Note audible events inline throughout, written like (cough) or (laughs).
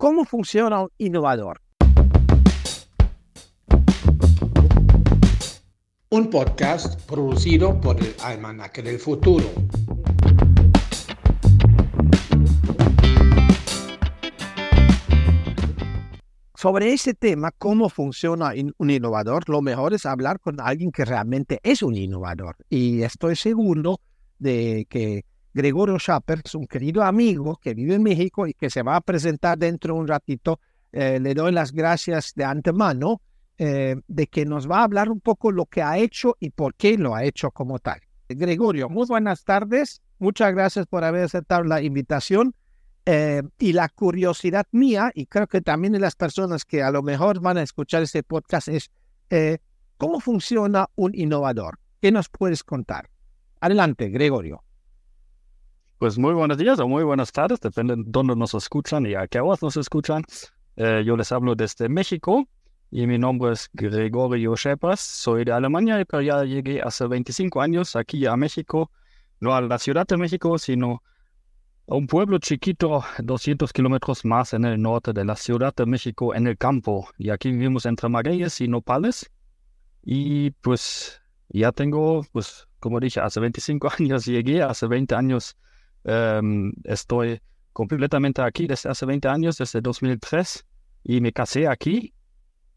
¿Cómo funciona un innovador? Un podcast producido por el Almanaque del Futuro. Sobre ese tema, cómo funciona un innovador, lo mejor es hablar con alguien que realmente es un innovador. Y estoy seguro de que Gregorio Schapper, es un querido amigo que vive en México y que se va a presentar dentro de un ratito. Eh, le doy las gracias de antemano eh, de que nos va a hablar un poco lo que ha hecho y por qué lo ha hecho como tal. Gregorio, muy buenas tardes. Muchas gracias por haber aceptado la invitación. Eh, y la curiosidad mía, y creo que también de las personas que a lo mejor van a escuchar este podcast, es cómo funciona un innovador. ¿Qué nos puedes contar? Adelante, Gregorio. Pues muy buenos días o muy buenas tardes, depende de dónde nos escuchan y a qué horas nos escuchan. Eh, yo les hablo desde México y mi nombre es Gregorio Shepas. Soy de Alemania, pero ya llegué hace 25 años aquí a México, no a la Ciudad de México, sino a un pueblo chiquito, 200 kilómetros más en el norte de la Ciudad de México, en el campo. Y aquí vivimos entre magueyes y nopales. Y pues ya tengo, pues como dije, hace 25 (laughs) años llegué, hace 20 años Em, estoy completamente aquí desde hace 20 años, desde 2003, y me casé aquí.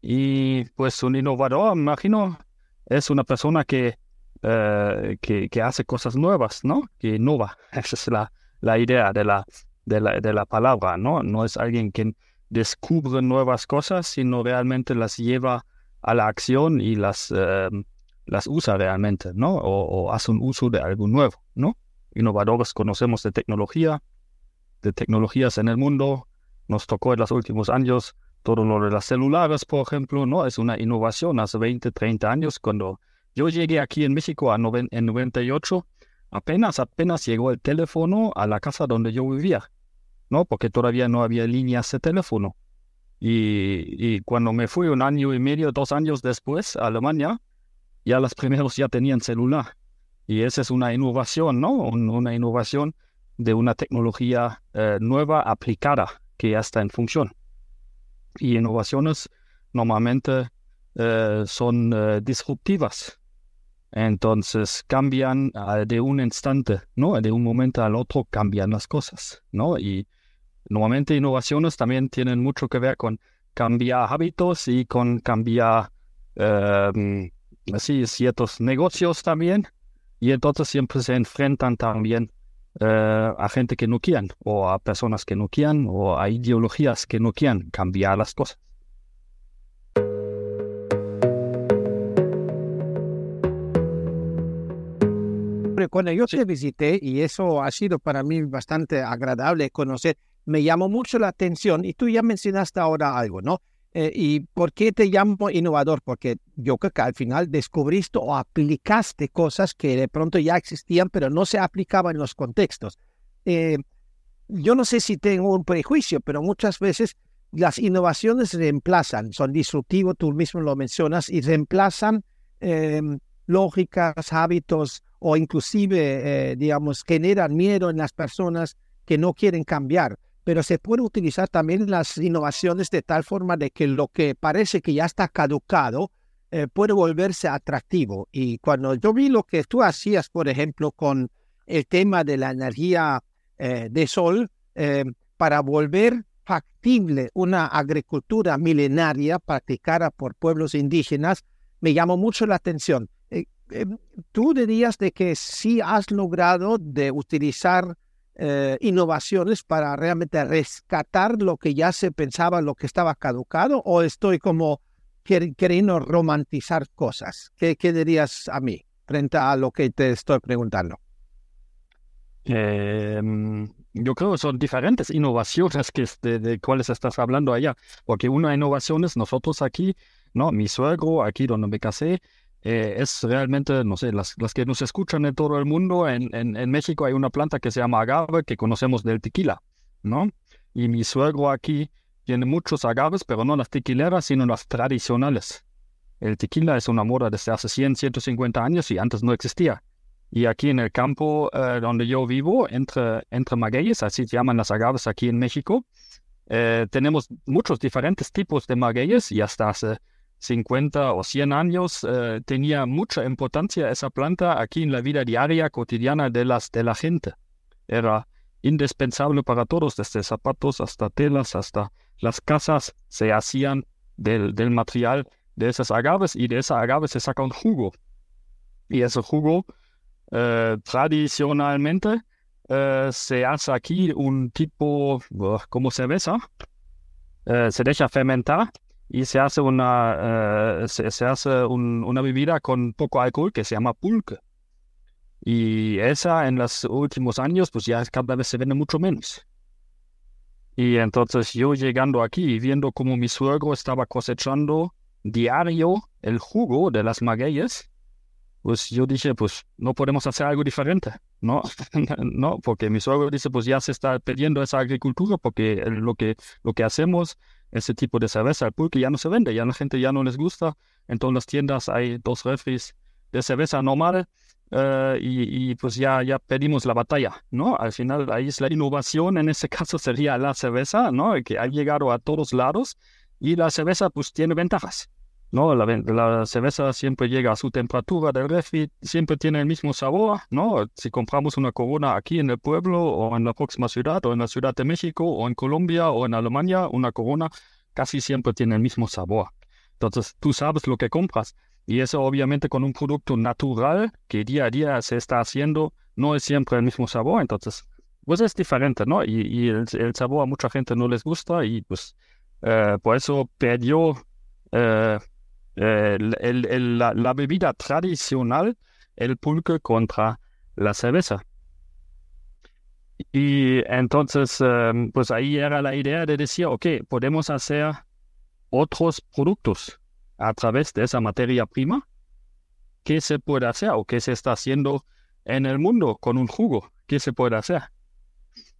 Y pues un innovador, me imagino, es una persona que, eh, que, hace cosas nuevas, ¿no? Que innova. (laughs) Esa es la, la idea de la, de, la, de la palabra, ¿no? No es alguien que descubre nuevas cosas, sino realmente las lleva a la acción y las, em, las usa realmente, ¿no? O hace un uso de algo nuevo, ¿no? Innovadores conocemos de tecnología, de tecnologías en el mundo. Nos tocó en los últimos años todo lo de las celulares, por ejemplo, ¿no? Es una innovación hace 20, 30 años. Cuando yo llegué aquí en México en 98, apenas, apenas llegó el teléfono a la casa donde yo vivía, ¿no? Porque todavía no había líneas de teléfono. Y, y cuando me fui un año y medio, dos años después a Alemania, ya los primeros ya tenían celular. Y esa es una innovación, ¿no? una innovación de una tecnología eh, nueva aplicada que ya está en función. Y innovaciones normalmente eh, son eh, disruptivas. Entonces cambian de un instante, ¿no? De un momento al otro cambian las cosas, ¿no? Y normalmente innovaciones también tienen mucho que ver con cambiar hábitos y con cambiar em, así, ciertos negocios también y entonces siempre se enfrentan también eh, a gente que no quieren, o a personas que no quieren, o a ideologías que no quieren cambiar las cosas. Cuando yo te visité, y eso ha sido para mí bastante agradable conocer, me llamó mucho la atención, y tú ya mencionaste ahora algo, ¿no? Eh, ¿Y por qué te llamo innovador? Porque yo creo que al final descubriste o aplicaste cosas que de pronto ya existían, pero no se aplicaban en los contextos. Eh, yo no sé si tengo un prejuicio, pero muchas veces las innovaciones reemplazan, son disruptivos, tú mismo lo mencionas, y reemplazan em, lógicas, hábitos o inclusive, eh, digamos, generan miedo en las personas que no quieren cambiar pero se puede utilizar también las innovaciones de tal forma de que lo que parece que ya está caducado eh, puede volverse atractivo. Y cuando yo vi lo que tú hacías, por ejemplo, con el tema de la energía eh, de sol, eh, para volver factible una agricultura milenaria practicada por pueblos indígenas, me llamó mucho la atención. ¿Tú dirías de que sí has logrado de utilizar eh, innovaciones para realmente rescatar lo que ya se pensaba, lo que estaba caducado, o estoy como queriendo romantizar cosas? ¿Qué, ¿Qué, dirías a mí frente a lo que te estoy preguntando? Em, yo creo que son diferentes innovaciones que de, de cuáles estás hablando allá, porque una innovación es nosotros aquí, ¿no? Mi suegro, aquí donde me casé, eh, es realmente, no sé, las, las, que nos escuchan en todo el mundo, en, en, México hay una planta que se llama agave que conocemos del tequila, ¿no? Y mi suegro aquí tiene muchos agaves, pero no las tequileras, sino las tradicionales. El tequila es una moda desde hace 100, 150 años y antes no existía. Y aquí en el campo eh, donde yo vivo, entre, entre magueyes, así se llaman las agaves aquí en México, eh, tenemos muchos diferentes tipos de magueyes y hasta hace 50 o 100 años eh, tenía mucha importancia esa planta aquí en la vida diaria cotidiana de, las, de la gente. Era indispensable para todos, desde zapatos hasta telas, hasta las casas se hacían del, del material de esas agaves y de esa agave se saca un jugo. Y ese jugo eh, tradicionalmente eh, se hace aquí un tipo, como cerveza, eh, se deja fermentar y se hace una, se, hace una bebida con poco alcohol que se llama pulque. Y esa en los últimos años, pues ya cada vez se vende mucho menos. Y entonces yo llegando aquí viendo cómo mi suegro estaba cosechando diario el jugo de las magueyes, pues yo dije, pues no podemos hacer algo diferente, ¿no? (laughs) no, porque mi suegro dice, pues ya se está perdiendo esa agricultura porque lo que, lo que hacemos, ese tipo de cerveza, el pulque ya no se vende, ya la gente ya no les gusta, en las tiendas hay dos refris de cerveza normal eh, y, pues ya, ya pedimos la batalla, ¿no? Al final ahí es la innovación, en ese (laughs) caso sería la cerveza, ¿no? Que ha llegado a todos lados y la cerveza pues tiene ventajas. ¿No? La, cerveza siempre llega a su temperatura del refri, siempre tiene el mismo sabor, ¿no? Si compramos una corona aquí en el pueblo o en la próxima ciudad o en la Ciudad de México o en Colombia o en Alemania, una corona casi siempre tiene el mismo sabor. Entonces tú sabes lo que compras y eso obviamente con un producto natural que día a día se está haciendo no es siempre el mismo sabor, entonces pues es diferente, ¿no? Y, el, sabor a mucha gente no les gusta y pues eh, por eso perdió eh, eh, la, bebida tradicional, el pulque contra la cerveza. Y entonces, em, pues ahí era la idea de decir, ok, podemos hacer otros productos a través de esa materia prima. ¿Qué se puede hacer o qué se está haciendo en el mundo con un jugo? ¿Qué se puede hacer?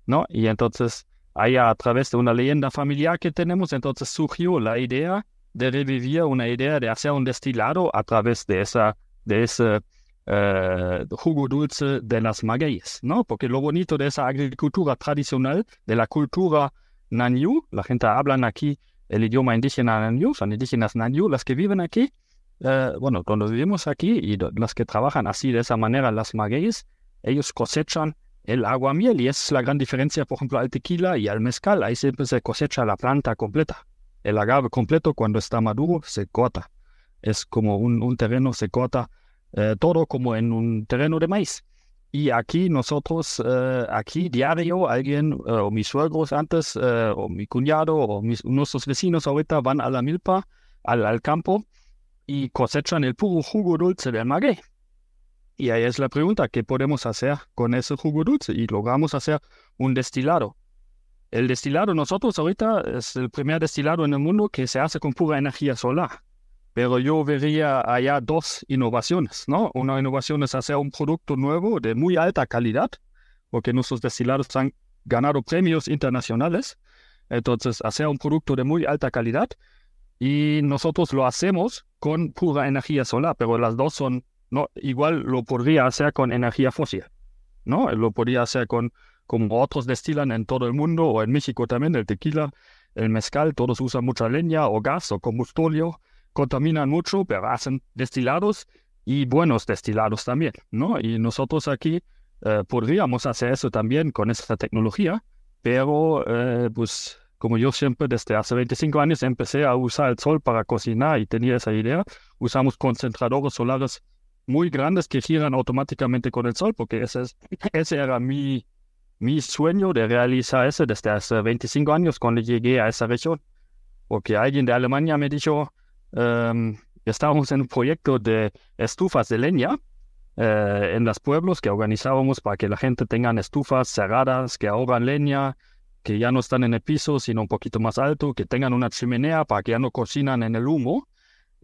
¿No? Y entonces, ahí a través de una leyenda familiar que tenemos, entonces surgió la idea de revivir una idea de hacer un destilado a través de, esa, de ese eh, jugo dulce de las magueyes, ¿no? Porque lo bonito de esa agricultura tradicional, de la cultura Nanyu, la gente habla aquí el idioma indígena Nanyu, son indígenas Nanyu, las que viven aquí, eh, bueno, cuando vivimos aquí y las que trabajan así de esa manera las magueyes, ellos cosechan el agua miel y esa es la gran diferencia, por ejemplo, al tequila y al mezcal, ahí siempre se cosecha la planta completa. El agave completo cuando está maduro se corta. Es como un, terreno, se corta eh, todo como en un terreno de maíz. Y aquí nosotros, eh, aquí diario, alguien, eh, o mis suegros antes, o mi cuñado, o mis, nuestros vecinos ahorita van a la milpa, al, al campo, y cosechan el puro jugo dulce del maguey. Y ahí es la pregunta, ¿qué podemos hacer con ese jugo dulce? Y logramos hacer un destilado. El destilado, nosotros ahorita es el primer destilado en el mundo que se hace con pura energía solar. Pero yo vería allá dos innovaciones, ¿no? Una innovación es hacer un producto nuevo de muy alta calidad, porque nuestros destilados han ganado premios internacionales. Entonces, hacer un producto de muy alta calidad y nosotros lo hacemos con pura energía solar, pero las dos son, no, igual lo podría hacer con energía fósil, ¿no? Lo podría hacer con como otros destilan en todo el mundo, o en México también, el tequila, el mezcal, todos usan mucha leña o gas o combustóleo, contaminan mucho, pero hacen destilados y buenos destilados también, ¿no? Y nosotros aquí eh, podríamos hacer eso también con esta tecnología, pero eh, pues como yo siempre desde hace 25 años empecé a usar el sol para cocinar y tenía esa idea, usamos concentradores solares muy grandes que giran automáticamente con el sol, porque ese, es, (laughs) ese era mi, mi sueño de realizar eso desde hace 25 años cuando llegué a esa región. Porque alguien de Alemania me dijo, um, estábamos en un proyecto de estufas de leña eh, en los pueblos que organizábamos para que la gente tenga estufas cerradas, que ahorran leña, que ya no están en el piso, sino un poquito más alto, que tengan una chimenea para que ya no cocinan en el humo.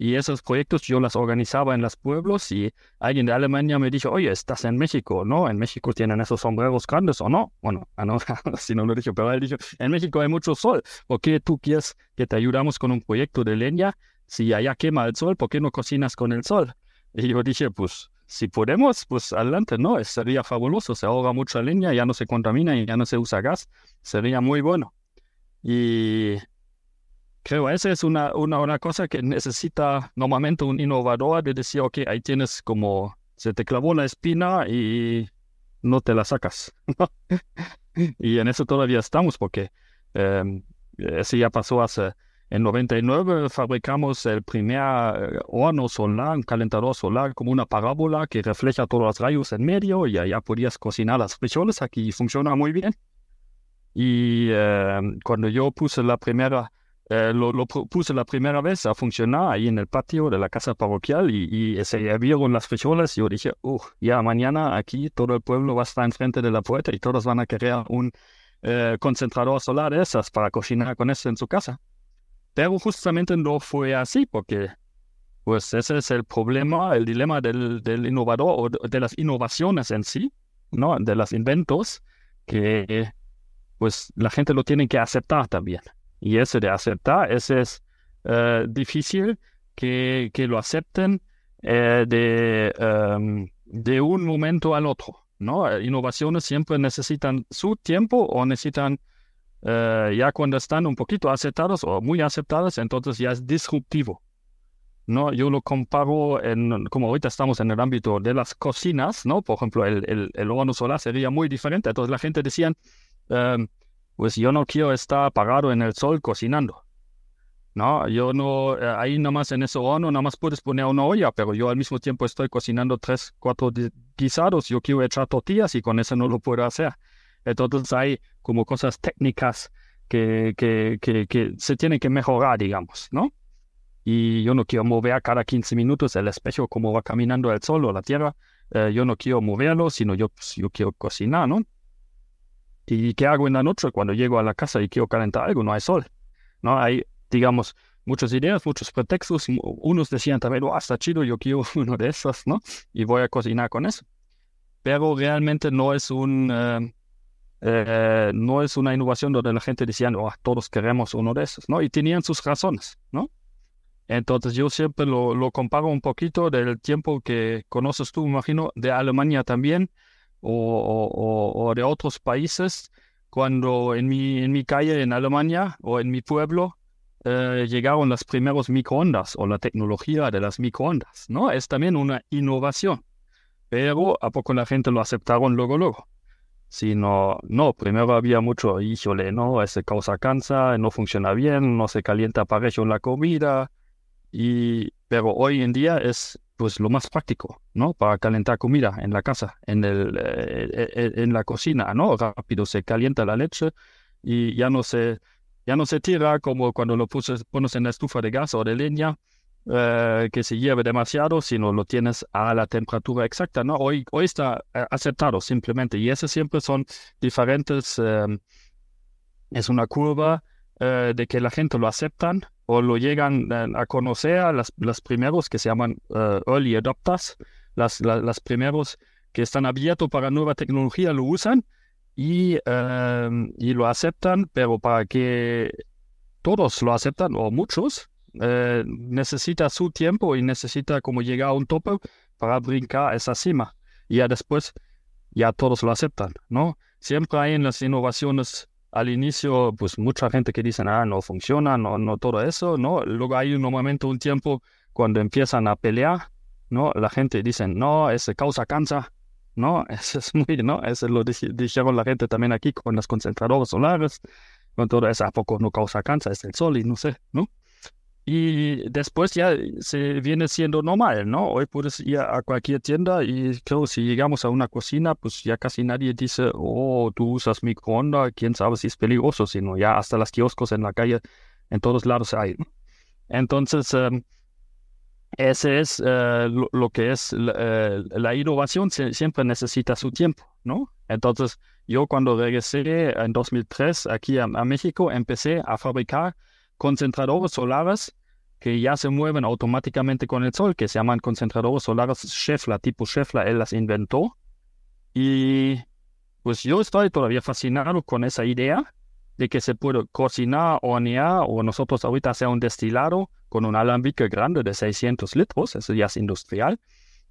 Y esos proyectos yo los organizaba en los pueblos y alguien de Alemania me dijo, oye, estás en México, ¿no? En México tienen esos sombreros grandes o no. Bueno, ah, no, (laughs) si no lo dicho, pero él dijo, en México hay mucho sol. ¿Por qué tú quieres que te ayudamos con un proyecto de leña? Si allá quema el sol, ¿por qué no cocinas con el sol? Y yo dije, pues si podemos, pues adelante, ¿no? Sería fabuloso, se ahoga mucha leña, ya no se contamina y ya no se usa gas. Sería muy bueno. Y creo esa es una, una, una cosa que necesita normalmente un innovador de decir, ok, ahí tienes como, se te clavó la espina y no te la sacas. (laughs) y en eso todavía estamos porque eh, ese ya pasó hace en 99 fabricamos el primer eh, horno solar, un calentador solar como una parábola que refleja todos los rayos en medio y ya podías cocinar las frijoles. Aquí funciona muy bien. Y eh, cuando yo puse la primera, eh, lo, puse la primera vez a funcionar ahí en el patio de la casa parroquial y, y se vieron las frijoles, yo dije, uh, ya mañana aquí todo el pueblo va a estar enfrente de la puerta y todos van a querer un concentrador solar de esas para cocinar con eso en su casa. Pero justamente no fue así, porque pues ese es el problema, el dilema del, del innovador o de, las innovaciones en sí, ¿no? De los inventos, que pues la gente lo tiene que aceptar también. Y ese de aceptar, ese es eh, difícil que, que, lo acepten eh, de, em, de un momento al otro, ¿no? Innovaciones siempre necesitan su tiempo o necesitan eh, ya cuando están un poquito aceptados o muy aceptados, entonces ya es disruptivo. ¿no? Yo lo comparo en, como ahorita estamos en el ámbito de las cocinas, ¿no? Por ejemplo, el, el, el horno solar sería muy diferente. Entonces la gente decía, em, pues yo no quiero estar parado en el sol cocinando. No, yo no, eh, ahí nada más en ese horno más puedes poner una olla, pero yo al mismo tiempo estoy cocinando tres, cuatro guisados, yo quiero echar tortillas y con eso no lo puedo hacer. Entonces hay como cosas técnicas que, que, que, se tienen que mejorar, digamos, ¿no? Y yo no quiero mover cada 15 minutos el espejo como va caminando el sol o la tierra. Eh, yo no quiero moverlo, sino yo, pues, yo quiero cocinar, ¿no? ¿Y qué hago en la noche cuando llego a la casa y quiero calentar algo? No hay sol, ¿no? Hay, digamos, muchas ideas, muchos pretextos. Unos decían también, oh, está chido, yo quiero (laughs) uno de esos, ¿no? Y voy a cocinar con eso. Pero realmente no es un... Eh, eh, no es una innovación donde la gente decía, oh, todos queremos uno de esos, ¿no? Y tenían sus razones, ¿no? Entonces yo siempre lo, lo comparo un poquito del tiempo que conoces tú, imagino, de Alemania también o, o, de otros países, cuando en mi, en mi calle en Alemania o en mi pueblo eh, llegaron las primeros microondas o la tecnología de las microondas, ¿no? Es también una innovación, pero a poco la gente lo aceptaron luego, luego sino, no, primero había mucho, híjole, no, ese causa cáncer, no funciona bien, no se calienta parejo la comida, y, pero hoy en día es pues lo más práctico, ¿no? Para calentar comida en la casa, en, el, eh, eh, eh, en la cocina, ¿no? Rápido se calienta la leche y ya no se, ya no se tira como cuando lo pones en la estufa de gas o de leña, que se lleve demasiado, sino lo tienes a la temperatura exacta, ¿no? Hoy, está aceptado simplemente y esas siempre son diferentes, es una curva de que la gente lo aceptan o lo llegan a conocer, las, los primeros que se llaman early adopters, las, las, primeros que están abiertos para nueva tecnología lo usan y, em, y lo aceptan, pero para que todos lo aceptan o muchos, eh, necesita su tiempo y necesita como llegar a un tope para brincar esa cima. Y ya después, ya todos lo aceptan, ¿no? Siempre hay en las innovaciones al inicio, pues mucha gente que dice, ah, no funciona, no, no todo eso, ¿no? Luego hay un momento, un tiempo cuando empiezan a pelear, ¿no? La gente dice, no, ese causa cáncer, ¿no? (laughs) Eso es muy, ¿no? Eso lo dijeron la gente también aquí con las concentradoras solares, con todo eso, ¿a poco no causa cáncer? Es el sol y no sé, ¿no? Y después ya se viene siendo normal, ¿no? Hoy puedes ir a cualquier tienda y creo si llegamos a una cocina, pues ya casi nadie dice, oh, tú usas microondas, quién sabe si es peligroso, sino ya hasta las kioscos en la calle, en todos lados hay. Entonces, em, ese es eh, lo, que es eh, la innovación, siempre necesita su tiempo, ¿no? Entonces, yo cuando regresé en 2003 aquí a México, empecé a fabricar concentradores solares que ya se mueven automáticamente con el sol, que se llaman concentradores solares Scheffler, tipo Scheffler, él las inventó. Y pues yo estoy todavía fascinado con esa idea de que se puede cocinar, hornear o nosotros ahorita hacer un destilado con un alambique grande de 600 litros, eso ya es industrial.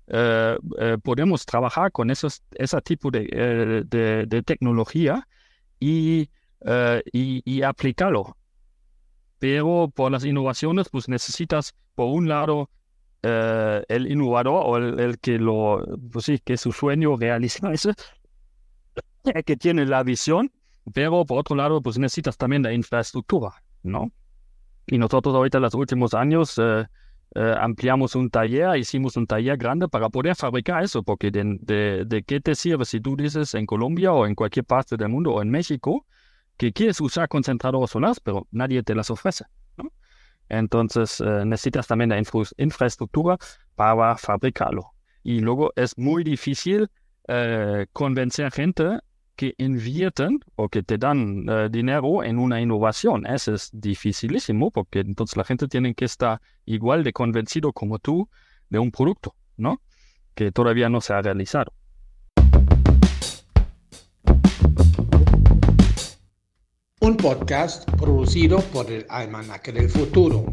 Eh, eh, podemos trabajar con esos, ese tipo de, eh, de, tecnología y, y aplicarlo. Pero por las innovaciones, pues necesitas, por un lado, eh, el innovador o el, que lo, pues sí, que su sueño realizarse, (laughs) que tiene la visión, pero por otro lado, pues necesitas también la infraestructura, ¿no? Y nosotros ahorita en los últimos años eh, eh, ampliamos un taller, hicimos un taller grande para poder fabricar eso, porque de, de, qué te sirve si tú dices en Colombia o en cualquier parte del mundo o en México que quieres usar concentradores solares, pero nadie te las ofrece. Entonces eh, necesitas también la infraestructura para fabricarlo. Y luego es muy difícil eh, convencer gente que invierten o que te dan eh, dinero en una innovación. Eso es dificilísimo porque entonces la gente tiene que estar igual de convencido como tú de un producto, ¿no? Que todavía no se ha realizado. Un podcast producido por el Almanaque del Futuro.